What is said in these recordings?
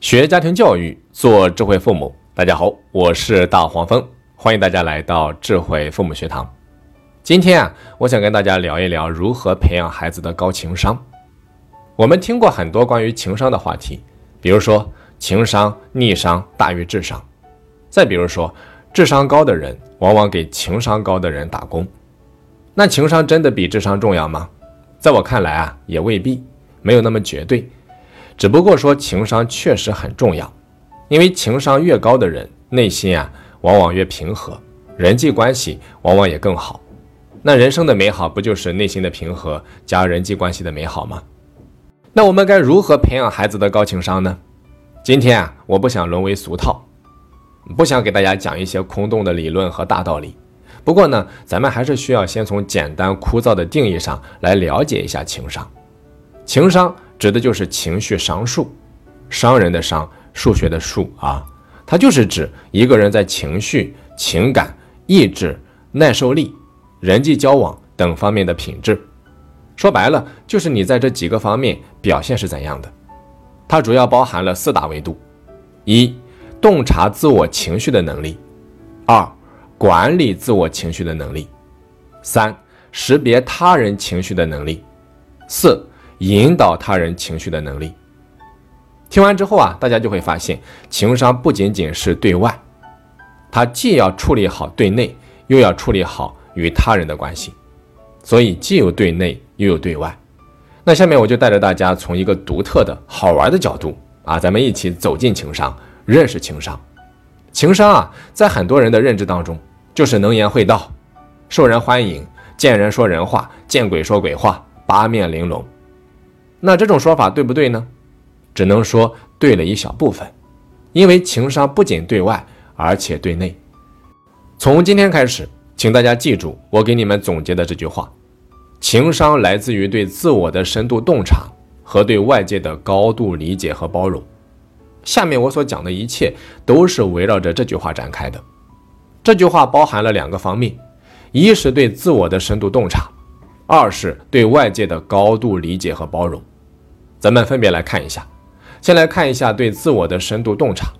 学家庭教育，做智慧父母。大家好，我是大黄蜂，欢迎大家来到智慧父母学堂。今天啊，我想跟大家聊一聊如何培养孩子的高情商。我们听过很多关于情商的话题，比如说情商、逆商大于智商，再比如说智商高的人往往给情商高的人打工。那情商真的比智商重要吗？在我看来啊，也未必，没有那么绝对。只不过说情商确实很重要，因为情商越高的人，内心啊往往越平和，人际关系往往也更好。那人生的美好不就是内心的平和加人际关系的美好吗？那我们该如何培养孩子的高情商呢？今天啊，我不想沦为俗套，不想给大家讲一些空洞的理论和大道理。不过呢，咱们还是需要先从简单枯燥的定义上来了解一下情商。情商。指的就是情绪商数，商人的商，数学的数啊，它就是指一个人在情绪、情感、意志、耐受力、人际交往等方面的品质。说白了，就是你在这几个方面表现是怎样的。它主要包含了四大维度：一、洞察自我情绪的能力；二、管理自我情绪的能力；三、识别他人情绪的能力；四。引导他人情绪的能力。听完之后啊，大家就会发现，情商不仅仅是对外，他既要处理好对内，又要处理好与他人的关系，所以既有对内，又有对外。那下面我就带着大家从一个独特的好玩的角度啊，咱们一起走进情商，认识情商。情商啊，在很多人的认知当中，就是能言会道，受人欢迎，见人说人话，见鬼说鬼话，八面玲珑。那这种说法对不对呢？只能说对了一小部分，因为情商不仅对外，而且对内。从今天开始，请大家记住我给你们总结的这句话：情商来自于对自我的深度洞察和对外界的高度理解和包容。下面我所讲的一切都是围绕着这句话展开的。这句话包含了两个方面：一是对自我的深度洞察。二是对外界的高度理解和包容，咱们分别来看一下。先来看一下对自我的深度洞察。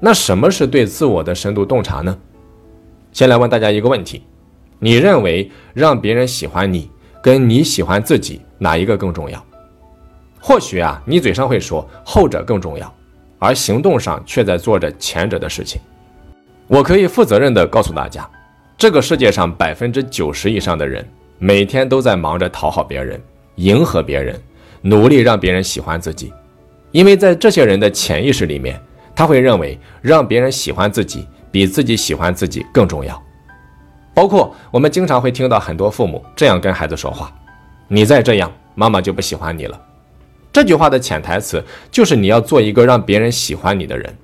那什么是对自我的深度洞察呢？先来问大家一个问题：你认为让别人喜欢你，跟你喜欢自己哪一个更重要？或许啊，你嘴上会说后者更重要，而行动上却在做着前者的事情。我可以负责任地告诉大家，这个世界上百分之九十以上的人。每天都在忙着讨好别人，迎合别人，努力让别人喜欢自己，因为在这些人的潜意识里面，他会认为让别人喜欢自己比自己喜欢自己更重要。包括我们经常会听到很多父母这样跟孩子说话：“你再这样，妈妈就不喜欢你了。”这句话的潜台词就是你要做一个让别人喜欢你的人。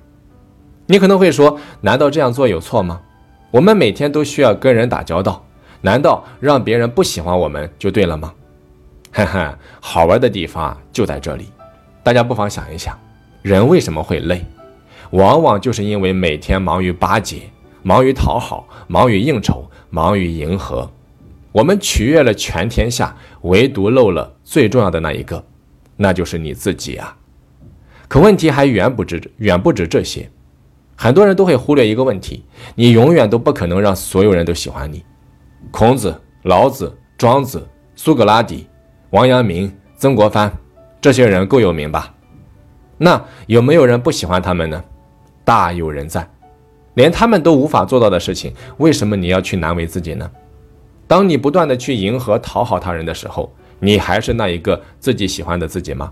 你可能会说：“难道这样做有错吗？”我们每天都需要跟人打交道。难道让别人不喜欢我们就对了吗？哈哈，好玩的地方就在这里。大家不妨想一想，人为什么会累？往往就是因为每天忙于巴结、忙于讨好、忙于应酬、忙于迎合。我们取悦了全天下，唯独漏了最重要的那一个，那就是你自己啊。可问题还远不止远不止这些，很多人都会忽略一个问题：你永远都不可能让所有人都喜欢你。孔子、老子、庄子、苏格拉底、王阳明、曾国藩，这些人够有名吧？那有没有人不喜欢他们呢？大有人在。连他们都无法做到的事情，为什么你要去难为自己呢？当你不断的去迎合、讨好他人的时候，你还是那一个自己喜欢的自己吗？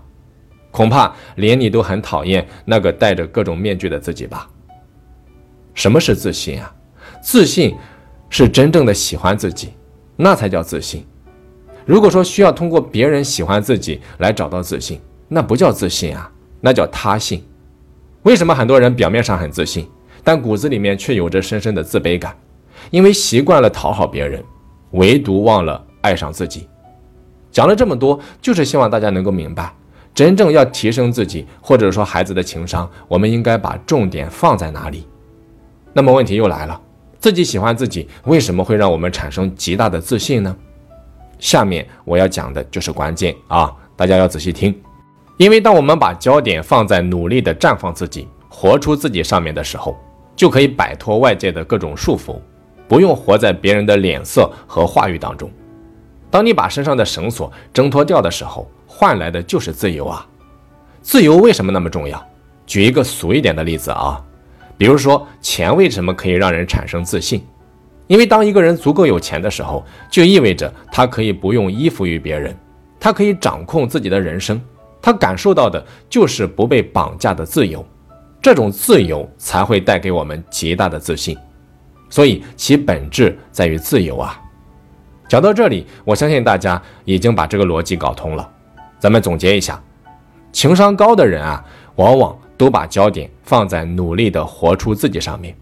恐怕连你都很讨厌那个戴着各种面具的自己吧。什么是自信啊？自信。是真正的喜欢自己，那才叫自信。如果说需要通过别人喜欢自己来找到自信，那不叫自信啊，那叫他信。为什么很多人表面上很自信，但骨子里面却有着深深的自卑感？因为习惯了讨好别人，唯独忘了爱上自己。讲了这么多，就是希望大家能够明白，真正要提升自己，或者说孩子的情商，我们应该把重点放在哪里？那么问题又来了。自己喜欢自己，为什么会让我们产生极大的自信呢？下面我要讲的就是关键啊，大家要仔细听。因为当我们把焦点放在努力的绽放自己、活出自己上面的时候，就可以摆脱外界的各种束缚，不用活在别人的脸色和话语当中。当你把身上的绳索挣脱掉的时候，换来的就是自由啊！自由为什么那么重要？举一个俗一点的例子啊，比如说钱为什么可以让人产生自信？因为当一个人足够有钱的时候，就意味着他可以不用依附于别人，他可以掌控自己的人生。他感受到的就是不被绑架的自由，这种自由才会带给我们极大的自信，所以其本质在于自由啊。讲到这里，我相信大家已经把这个逻辑搞通了。咱们总结一下，情商高的人啊，往往都把焦点放在努力的活出自己上面，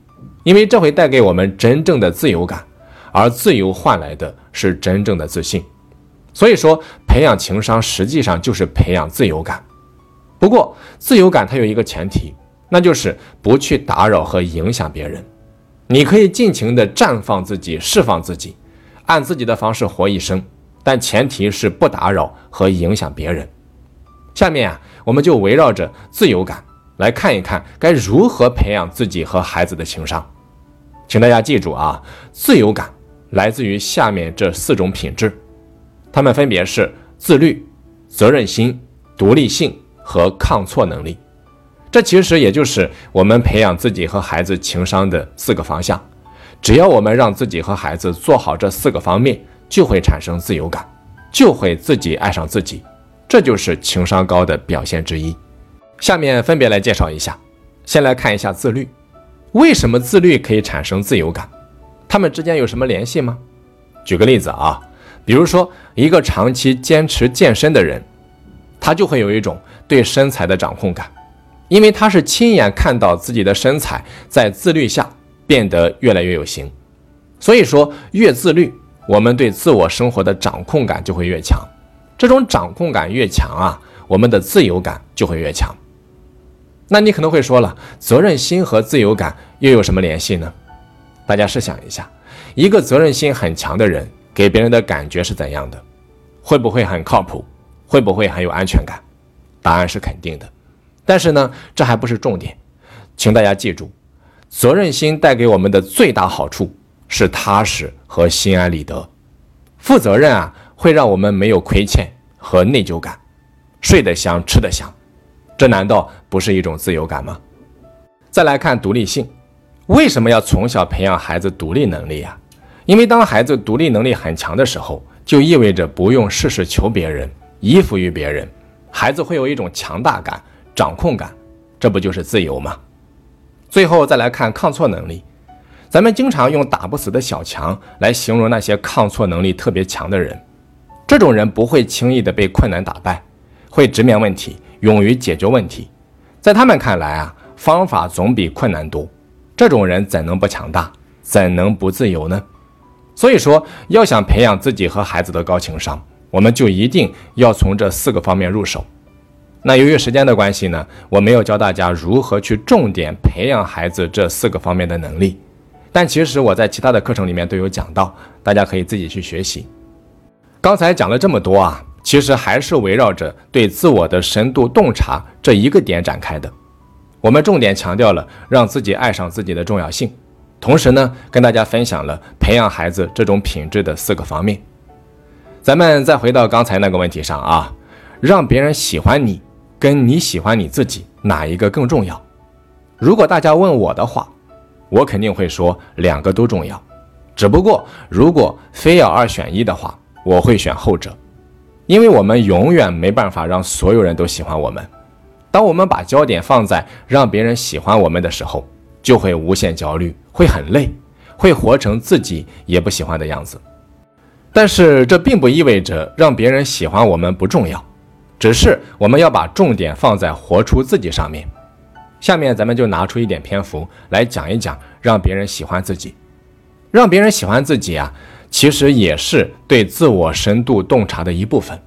因为这会带给我们真正的自由感，而自由换来的是真正的自信。所以说，培养情商实际上就是培养自由感。不过，自由感它有一个前提，那就是不去打扰和影响别人。你可以尽情的绽放自己，释放自己，按自己的方式活一生，但前提是不打扰和影响别人。下面啊，我们就围绕着自由感来看一看，该如何培养自己和孩子的情商。请大家记住啊，自由感来自于下面这四种品质。他们分别是自律、责任心、独立性和抗挫能力。这其实也就是我们培养自己和孩子情商的四个方向。只要我们让自己和孩子做好这四个方面，就会产生自由感，就会自己爱上自己。这就是情商高的表现之一。下面分别来介绍一下。先来看一下自律。为什么自律可以产生自由感？它们之间有什么联系吗？举个例子啊。比如说，一个长期坚持健身的人，他就会有一种对身材的掌控感，因为他是亲眼看到自己的身材在自律下变得越来越有型。所以说，越自律，我们对自我生活的掌控感就会越强。这种掌控感越强啊，我们的自由感就会越强。那你可能会说了，责任心和自由感又有什么联系呢？大家试想一下，一个责任心很强的人。给别人的感觉是怎样的？会不会很靠谱？会不会很有安全感？答案是肯定的。但是呢，这还不是重点，请大家记住，责任心带给我们的最大好处是踏实和心安理得。负责任啊，会让我们没有亏欠和内疚感，睡得香，吃得香。这难道不是一种自由感吗？再来看独立性，为什么要从小培养孩子独立能力呀？因为当孩子独立能力很强的时候，就意味着不用事事求别人，依附于别人，孩子会有一种强大感、掌控感，这不就是自由吗？最后再来看抗挫能力，咱们经常用打不死的小强来形容那些抗挫能力特别强的人，这种人不会轻易的被困难打败，会直面问题，勇于解决问题，在他们看来啊，方法总比困难多，这种人怎能不强大，怎能不自由呢？所以说，要想培养自己和孩子的高情商，我们就一定要从这四个方面入手。那由于时间的关系呢，我没有教大家如何去重点培养孩子这四个方面的能力。但其实我在其他的课程里面都有讲到，大家可以自己去学习。刚才讲了这么多啊，其实还是围绕着对自我的深度洞察这一个点展开的。我们重点强调了让自己爱上自己的重要性。同时呢，跟大家分享了培养孩子这种品质的四个方面。咱们再回到刚才那个问题上啊，让别人喜欢你，跟你喜欢你自己哪一个更重要？如果大家问我的话，我肯定会说两个都重要。只不过如果非要二选一的话，我会选后者，因为我们永远没办法让所有人都喜欢我们。当我们把焦点放在让别人喜欢我们的时候，就会无限焦虑，会很累，会活成自己也不喜欢的样子。但是这并不意味着让别人喜欢我们不重要，只是我们要把重点放在活出自己上面。下面咱们就拿出一点篇幅来讲一讲让别人喜欢自己。让别人喜欢自己啊，其实也是对自我深度洞察的一部分。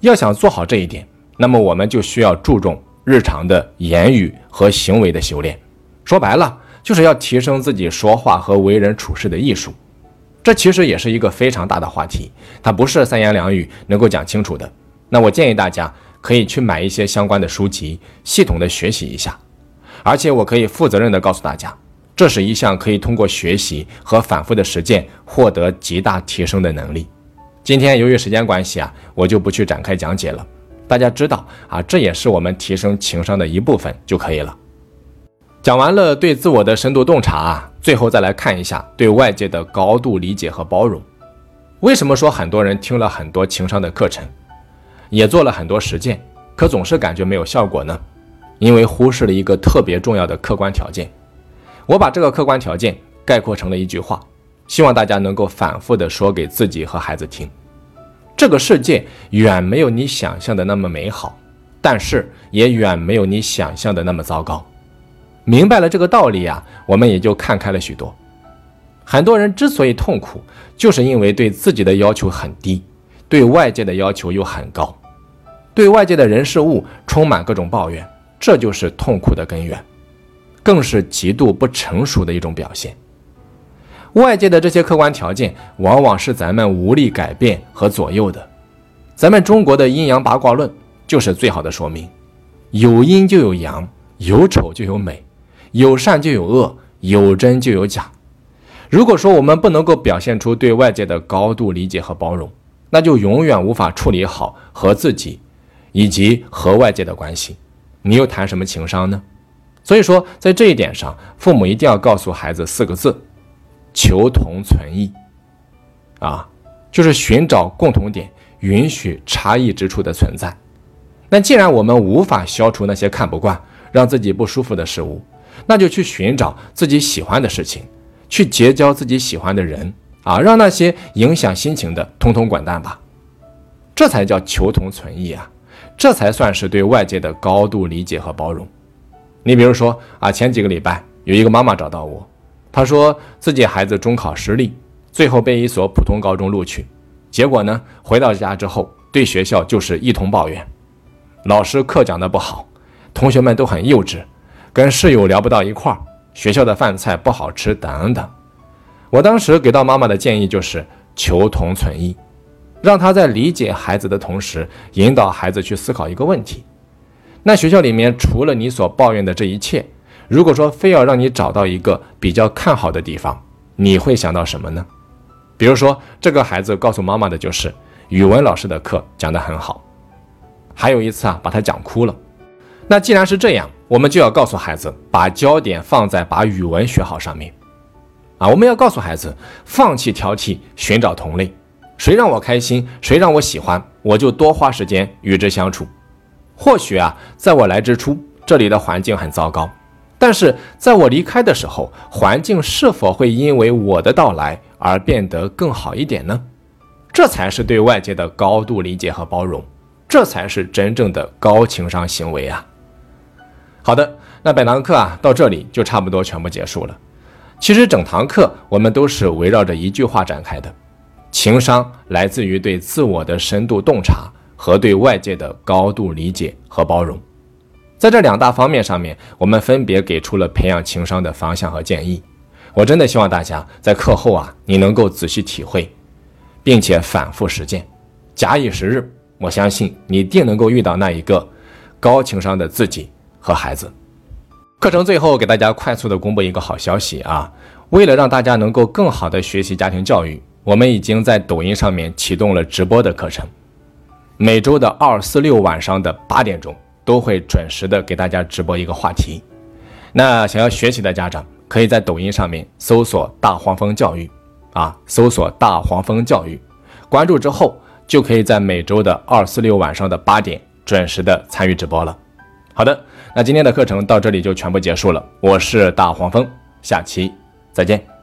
要想做好这一点，那么我们就需要注重日常的言语和行为的修炼。说白了，就是要提升自己说话和为人处事的艺术。这其实也是一个非常大的话题，它不是三言两语能够讲清楚的。那我建议大家可以去买一些相关的书籍，系统的学习一下。而且我可以负责任的告诉大家，这是一项可以通过学习和反复的实践获得极大提升的能力。今天由于时间关系啊，我就不去展开讲解了。大家知道啊，这也是我们提升情商的一部分就可以了。讲完了对自我的深度洞察啊，最后再来看一下对外界的高度理解和包容。为什么说很多人听了很多情商的课程，也做了很多实践，可总是感觉没有效果呢？因为忽视了一个特别重要的客观条件。我把这个客观条件概括成了一句话，希望大家能够反复的说给自己和孩子听：这个世界远没有你想象的那么美好，但是也远没有你想象的那么糟糕。明白了这个道理呀，我们也就看开了许多。很多人之所以痛苦，就是因为对自己的要求很低，对外界的要求又很高，对外界的人事物充满各种抱怨，这就是痛苦的根源，更是极度不成熟的一种表现。外界的这些客观条件，往往是咱们无力改变和左右的。咱们中国的阴阳八卦论就是最好的说明：有阴就有阳，有丑就有美。有善就有恶，有真就有假。如果说我们不能够表现出对外界的高度理解和包容，那就永远无法处理好和自己以及和外界的关系。你又谈什么情商呢？所以说，在这一点上，父母一定要告诉孩子四个字：求同存异。啊，就是寻找共同点，允许差异之处的存在。那既然我们无法消除那些看不惯、让自己不舒服的事物，那就去寻找自己喜欢的事情，去结交自己喜欢的人啊，让那些影响心情的通通滚蛋吧。这才叫求同存异啊，这才算是对外界的高度理解和包容。你比如说啊，前几个礼拜有一个妈妈找到我，她说自己孩子中考失利，最后被一所普通高中录取，结果呢，回到家之后对学校就是一通抱怨，老师课讲的不好，同学们都很幼稚。跟室友聊不到一块儿，学校的饭菜不好吃等等。我当时给到妈妈的建议就是求同存异，让她在理解孩子的同时，引导孩子去思考一个问题：那学校里面除了你所抱怨的这一切，如果说非要让你找到一个比较看好的地方，你会想到什么呢？比如说，这个孩子告诉妈妈的就是语文老师的课讲得很好，还有一次啊，把他讲哭了。那既然是这样，我们就要告诉孩子，把焦点放在把语文学好上面，啊，我们要告诉孩子，放弃挑剔，寻找同类，谁让我开心，谁让我喜欢，我就多花时间与之相处。或许啊，在我来之初，这里的环境很糟糕，但是在我离开的时候，环境是否会因为我的到来而变得更好一点呢？这才是对外界的高度理解和包容，这才是真正的高情商行为啊。好的，那本堂课啊到这里就差不多全部结束了。其实整堂课我们都是围绕着一句话展开的：情商来自于对自我的深度洞察和对外界的高度理解和包容。在这两大方面上面，我们分别给出了培养情商的方向和建议。我真的希望大家在课后啊，你能够仔细体会，并且反复实践，假以时日，我相信你定能够遇到那一个高情商的自己。和孩子，课程最后给大家快速的公布一个好消息啊！为了让大家能够更好的学习家庭教育，我们已经在抖音上面启动了直播的课程，每周的二、四、六晚上的八点钟都会准时的给大家直播一个话题。那想要学习的家长，可以在抖音上面搜索“大黄蜂教育”，啊，搜索“大黄蜂教育”，关注之后就可以在每周的二、四、六晚上的八点准时的参与直播了。好的。那今天的课程到这里就全部结束了，我是大黄蜂，下期再见。